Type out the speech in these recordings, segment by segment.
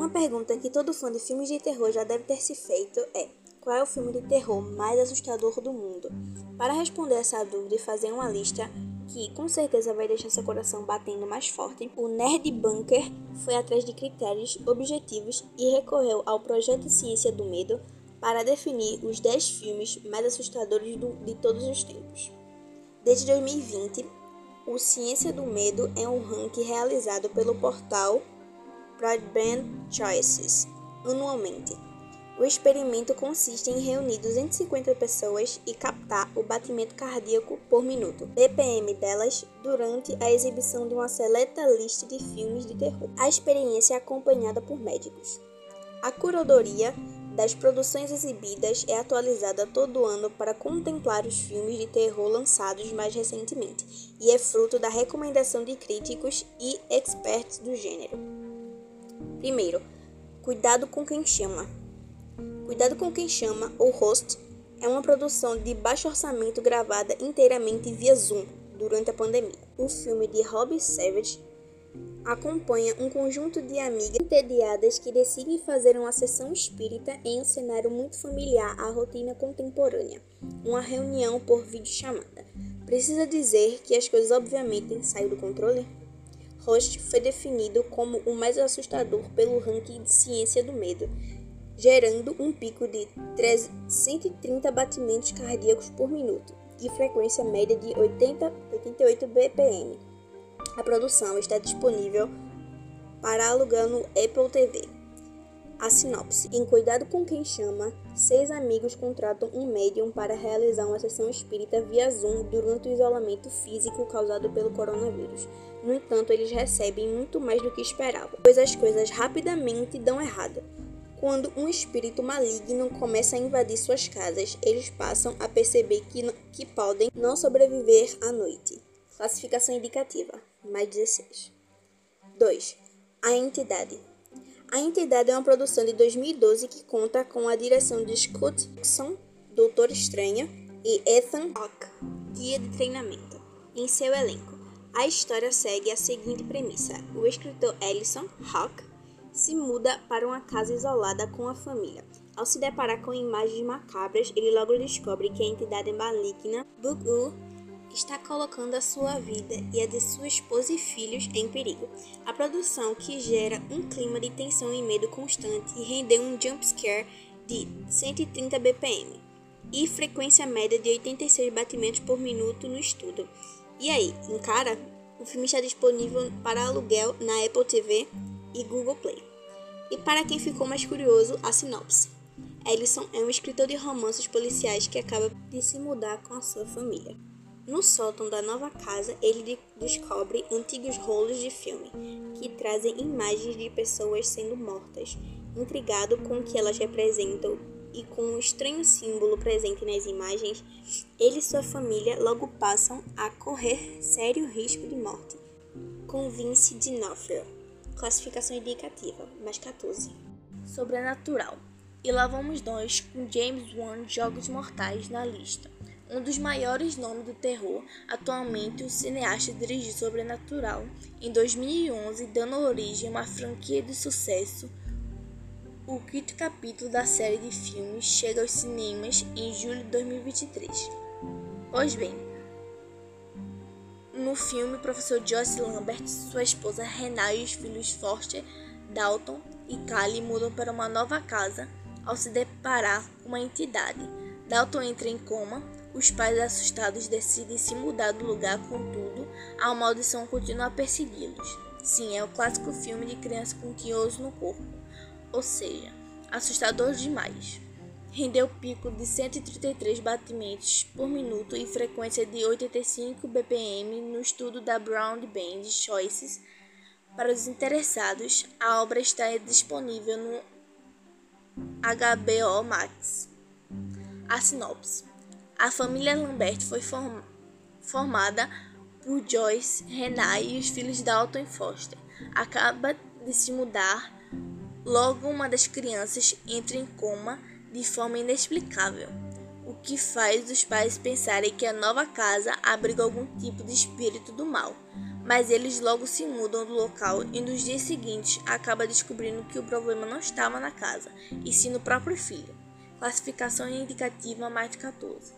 Uma pergunta que todo fã de filmes de terror já deve ter se feito é: qual é o filme de terror mais assustador do mundo? Para responder essa dúvida e fazer uma lista que com certeza vai deixar seu coração batendo mais forte, o Nerd Bunker foi atrás de critérios objetivos e recorreu ao projeto Ciência do Medo para definir os 10 filmes mais assustadores do, de todos os tempos. Desde 2020, o Ciência do Medo é um ranking realizado pelo portal Broadband Choices anualmente. O experimento consiste em reunir 250 pessoas e captar o batimento cardíaco por minuto, BPM delas, durante a exibição de uma seleta lista de filmes de terror. A experiência é acompanhada por médicos. A curadoria das produções exibidas é atualizada todo ano para contemplar os filmes de terror lançados mais recentemente e é fruto da recomendação de críticos e experts do gênero. Primeiro, cuidado com quem chama. Cuidado com quem chama, ou host, é uma produção de baixo orçamento gravada inteiramente via Zoom durante a pandemia. O filme de Rob Savage acompanha um conjunto de amigas entediadas que decidem fazer uma sessão espírita em um cenário muito familiar à rotina contemporânea, uma reunião por videochamada. Precisa dizer que as coisas obviamente saem do controle? Host foi definido como o mais assustador pelo ranking de ciência do medo, gerando um pico de 130 batimentos cardíacos por minuto e frequência média de 80, 88 bpm. A produção está disponível para alugar no Apple TV. A sinopse: Em Cuidado com Quem Chama, seis amigos contratam um médium para realizar uma sessão espírita via Zoom durante o isolamento físico causado pelo coronavírus. No entanto, eles recebem muito mais do que esperavam, pois as coisas rapidamente dão errado. Quando um espírito maligno começa a invadir suas casas, eles passam a perceber que, que podem não sobreviver à noite. Classificação indicativa: mais 16. 2. A entidade. A entidade é uma produção de 2012 que conta com a direção de Scott Dixon, Doutor Estranha, e Ethan Hawke, guia de treinamento. Em seu elenco, a história segue a seguinte premissa: o escritor Ellison Hawke se muda para uma casa isolada com a família. Ao se deparar com imagens macabras, ele logo descobre que a entidade maligna Bugu está colocando a sua vida e a de sua esposa e filhos em perigo. A produção, que gera um clima de tensão e medo constante, rendeu um jumpscare de 130 bpm e frequência média de 86 batimentos por minuto no estudo. E aí, encara? O filme está disponível para aluguel na Apple TV e Google Play. E para quem ficou mais curioso, a sinopse. Ellison é um escritor de romances policiais que acaba de se mudar com a sua família. No sótão da nova casa, ele descobre antigos rolos de filme que trazem imagens de pessoas sendo mortas. Intrigado com o que elas representam e com um estranho símbolo presente nas imagens, ele e sua família logo passam a correr sério risco de morte. Com Vince D'Onofrio, classificação indicativa, mais 14. Sobrenatural. E lá vamos nós com James Wan Jogos Mortais na lista. Um dos maiores nomes do terror, atualmente o cineasta dirigiu Sobrenatural em 2011, dando origem a uma franquia de sucesso. O quinto capítulo da série de filmes chega aos cinemas em julho de 2023. Pois bem, no filme, o professor Joyce Lambert, sua esposa Renai e os filhos Foster, Dalton e Callie mudam para uma nova casa ao se deparar com uma entidade. Dalton entra em coma, os pais assustados decidem se mudar do lugar, contudo, a maldição continua a persegui-los. Sim, é o clássico filme de criança com tinhoso no corpo, ou seja, assustador demais. Rendeu pico de 133 batimentos por minuto e frequência de 85 bpm no estudo da Brown Band Choices. Para os interessados, a obra está disponível no HBO Max. A sinopse. A família Lambert foi form formada por Joyce, Renai e os filhos Dalton e Foster. Acaba de se mudar. Logo, uma das crianças entra em coma de forma inexplicável, o que faz os pais pensarem que a nova casa abriga algum tipo de espírito do mal. mas eles logo se mudam do local e nos dias seguintes acaba descobrindo que o problema não estava na casa, e sim no próprio filho. Classificação indicativa mais de 14.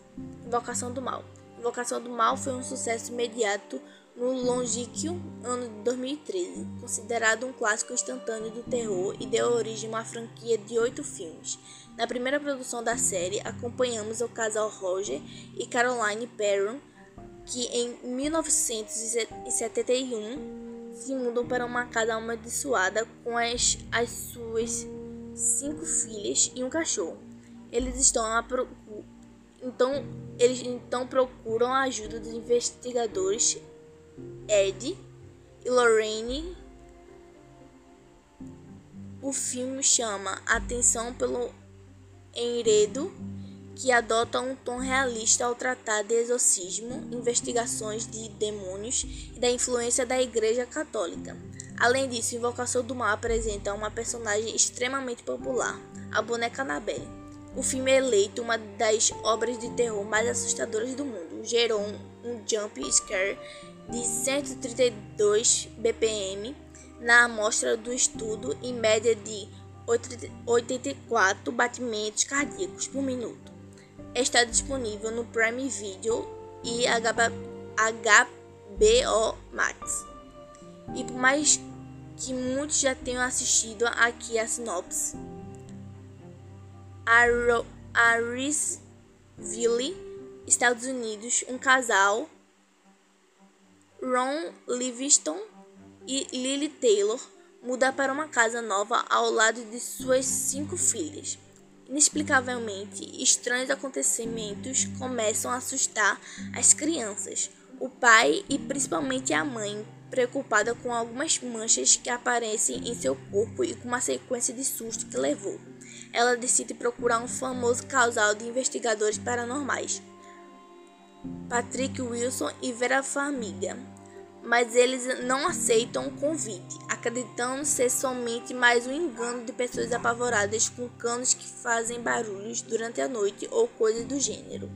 Invocação do Mal. Invocação do Mal foi um sucesso imediato no longínquo ano de 2013, considerado um clássico instantâneo do terror e deu origem a uma franquia de oito filmes. Na primeira produção da série, acompanhamos o casal Roger e Caroline Perron, que em 1971 se mudam para uma casa amaldiçoada com as, as suas cinco filhas e um cachorro. Eles estão a então eles então procuram a ajuda dos investigadores Ed e Lorraine. O filme chama atenção pelo enredo que adota um tom realista ao tratar de exorcismo, investigações de demônios e da influência da Igreja Católica. Além disso, Invocação do Mal apresenta uma personagem extremamente popular, a boneca Annabelle. O filme é eleito uma das obras de terror mais assustadoras do mundo. Gerou um jump scare de 132 bpm na amostra do estudo, em média de 84 batimentos cardíacos por minuto está disponível no Prime Video e HBO Max. E por mais que muitos já tenham assistido aqui a sinopse, Arisville, Estados Unidos, um casal, Ron Livingston e Lily Taylor, muda para uma casa nova ao lado de suas cinco filhas. Inexplicavelmente, estranhos acontecimentos começam a assustar as crianças. O pai e principalmente a mãe, preocupada com algumas manchas que aparecem em seu corpo e com uma sequência de susto que levou. Ela decide procurar um famoso casal de investigadores paranormais, Patrick Wilson e Vera Farmiga, mas eles não aceitam o convite, acreditando ser somente mais um engano de pessoas apavoradas com canos que fazem barulhos durante a noite ou coisas do gênero.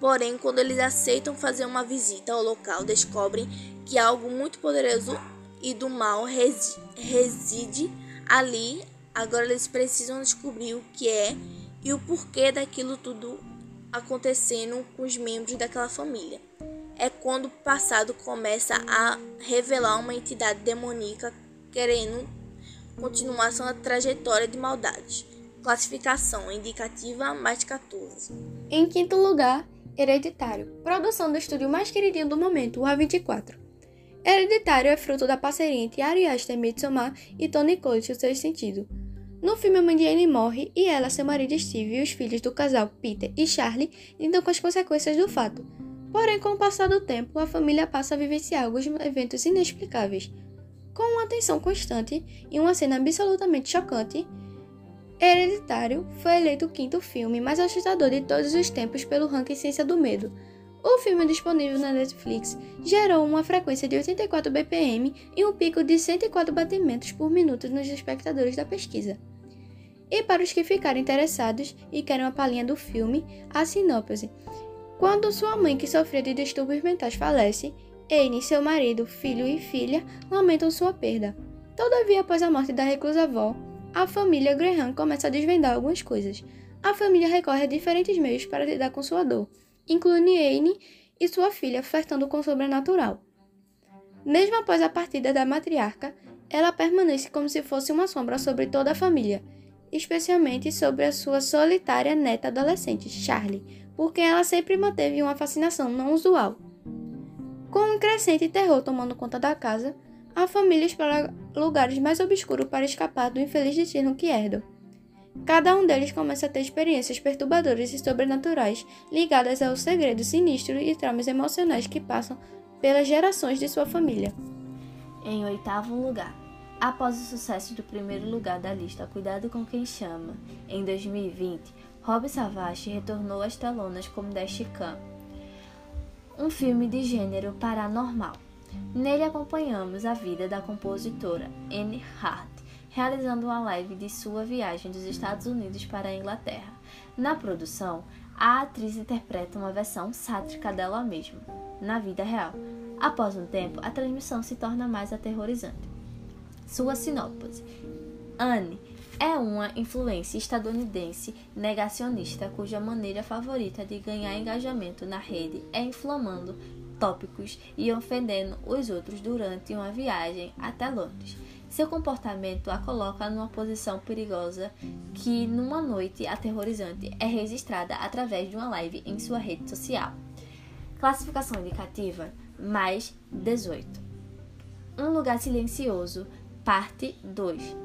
Porém, quando eles aceitam fazer uma visita ao local, descobrem que algo muito poderoso e do mal reside ali. Agora eles precisam descobrir o que é e o porquê daquilo tudo acontecendo com os membros daquela família é quando o passado começa a revelar uma entidade demoníaca querendo continuar sua trajetória de maldades. Classificação indicativa mais 14. Em quinto lugar, Hereditário, produção do estúdio mais queridinho do momento, o A24. Hereditário é fruto da parceria entre Ari Aster Midsommar e Tony Collette, o seu sentido. No filme, a mãe de Anne morre e ela, seu marido Steve e os filhos do casal Peter e Charlie lidam com as consequências do fato. Porém, com o passar do tempo, a família passa a vivenciar alguns eventos inexplicáveis. Com uma atenção constante e uma cena absolutamente chocante, Hereditário foi eleito o quinto filme mais assustador de todos os tempos pelo ranking Ciência do Medo. O filme disponível na Netflix gerou uma frequência de 84 BPM e um pico de 104 batimentos por minuto nos espectadores da pesquisa. E para os que ficarem interessados e querem uma palhinha do filme, a sinopse quando sua mãe, que sofria de distúrbios mentais, falece, Anne, seu marido, filho e filha lamentam sua perda. Todavia, após a morte da reclusa avó, a família Graham começa a desvendar algumas coisas. A família recorre a diferentes meios para lidar com sua dor, incluindo Anne e sua filha flertando com o sobrenatural. Mesmo após a partida da matriarca, ela permanece como se fosse uma sombra sobre toda a família, especialmente sobre a sua solitária neta adolescente, Charlie, porque ela sempre manteve uma fascinação não usual. Com um crescente terror tomando conta da casa, a família explora lugares mais obscuros para escapar do infeliz destino que herdam. Cada um deles começa a ter experiências perturbadoras e sobrenaturais ligadas aos segredos sinistros e traumas emocionais que passam pelas gerações de sua família. Em oitavo lugar, após o sucesso do primeiro lugar da lista Cuidado com Quem Chama, em 2020, Rob Savage retornou às telonas como Dashcam, um filme de gênero paranormal. Nele acompanhamos a vida da compositora Anne Hart, realizando uma live de sua viagem dos Estados Unidos para a Inglaterra. Na produção, a atriz interpreta uma versão sátrica dela mesma, na vida real, Após um tempo, a transmissão se torna mais aterrorizante. Sua sinopse: Anne é uma influência estadunidense negacionista cuja maneira favorita de ganhar engajamento na rede é inflamando tópicos e ofendendo os outros durante uma viagem até Londres. Seu comportamento a coloca numa posição perigosa que, numa noite aterrorizante, é registrada através de uma live em sua rede social. Classificação indicativa: mais 18. Um lugar silencioso, parte 2.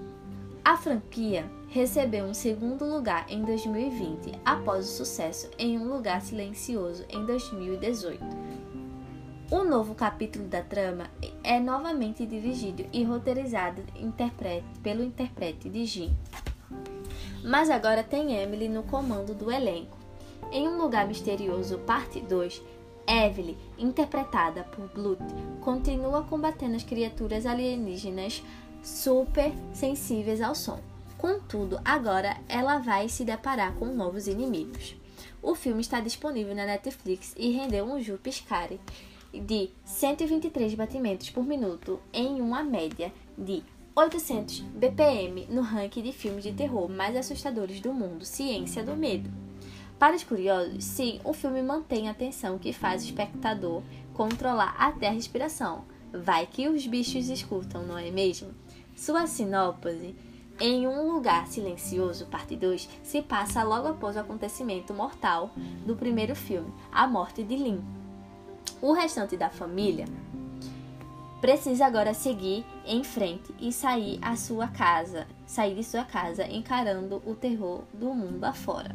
A franquia recebeu um segundo lugar em 2020 após o sucesso em Um Lugar Silencioso em 2018. O novo capítulo da trama é novamente dirigido e roteirizado pelo intérprete de Jim. Mas agora tem Emily no comando do elenco. Em Um Lugar Misterioso, parte 2, Evelyn, interpretada por Blut, continua combatendo as criaturas alienígenas super sensíveis ao som. Contudo, agora ela vai se deparar com novos inimigos. O filme está disponível na Netflix e rendeu um Ju Piscari de 123 batimentos por minuto em uma média de 800 BPM no ranking de filmes de terror mais assustadores do mundo, Ciência do Medo. Para os curiosos, sim, o filme mantém a tensão que faz o espectador controlar até a respiração. Vai que os bichos escutam, não é mesmo? Sua sinopse em um lugar silencioso, parte 2, se passa logo após o acontecimento mortal do primeiro filme, a morte de Lynn. O restante da família precisa agora seguir em frente e sair a sua casa, sair de sua casa encarando o terror do mundo afora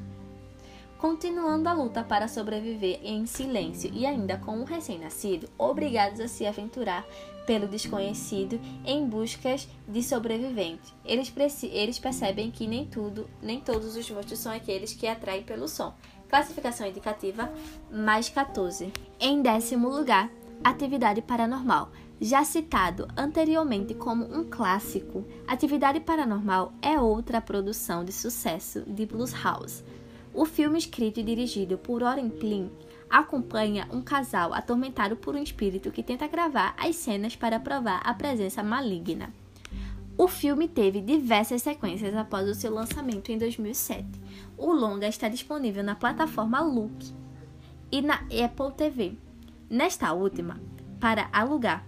continuando a luta para sobreviver em silêncio e ainda com um recém-nascido, obrigados a se aventurar pelo desconhecido em buscas de sobrevivente. Eles, eles percebem que nem tudo, nem todos os monstros são aqueles que atraem pelo som. Classificação indicativa mais 14. Em décimo lugar, Atividade Paranormal. Já citado anteriormente como um clássico, Atividade Paranormal é outra produção de sucesso de House o filme, escrito e dirigido por Oren Plin, acompanha um casal atormentado por um espírito que tenta gravar as cenas para provar a presença maligna. O filme teve diversas sequências após o seu lançamento em 2007. O longa está disponível na plataforma Look e na Apple TV. Nesta última, para alugar.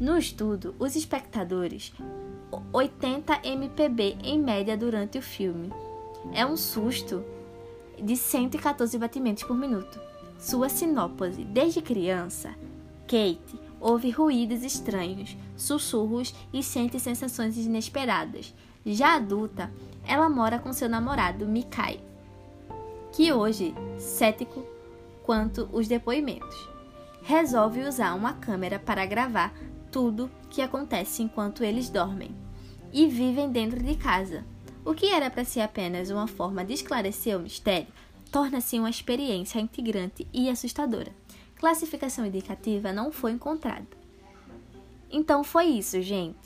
No estudo, os espectadores 80 mpb em média durante o filme. É um susto de 114 batimentos por minuto. Sua sinopse: desde criança, Kate ouve ruídos estranhos, sussurros e sente sensações inesperadas. Já adulta, ela mora com seu namorado Mikai, que hoje, cético quanto os depoimentos, resolve usar uma câmera para gravar tudo que acontece enquanto eles dormem e vivem dentro de casa. O que era para ser apenas uma forma de esclarecer o mistério torna-se uma experiência integrante e assustadora. Classificação indicativa não foi encontrada. Então foi isso, gente.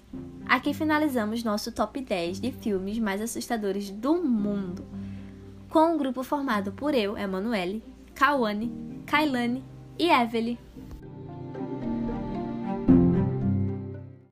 Aqui finalizamos nosso top 10 de filmes mais assustadores do mundo, com um grupo formado por eu, Emanuele, Kawane, Kailane e Evelyn.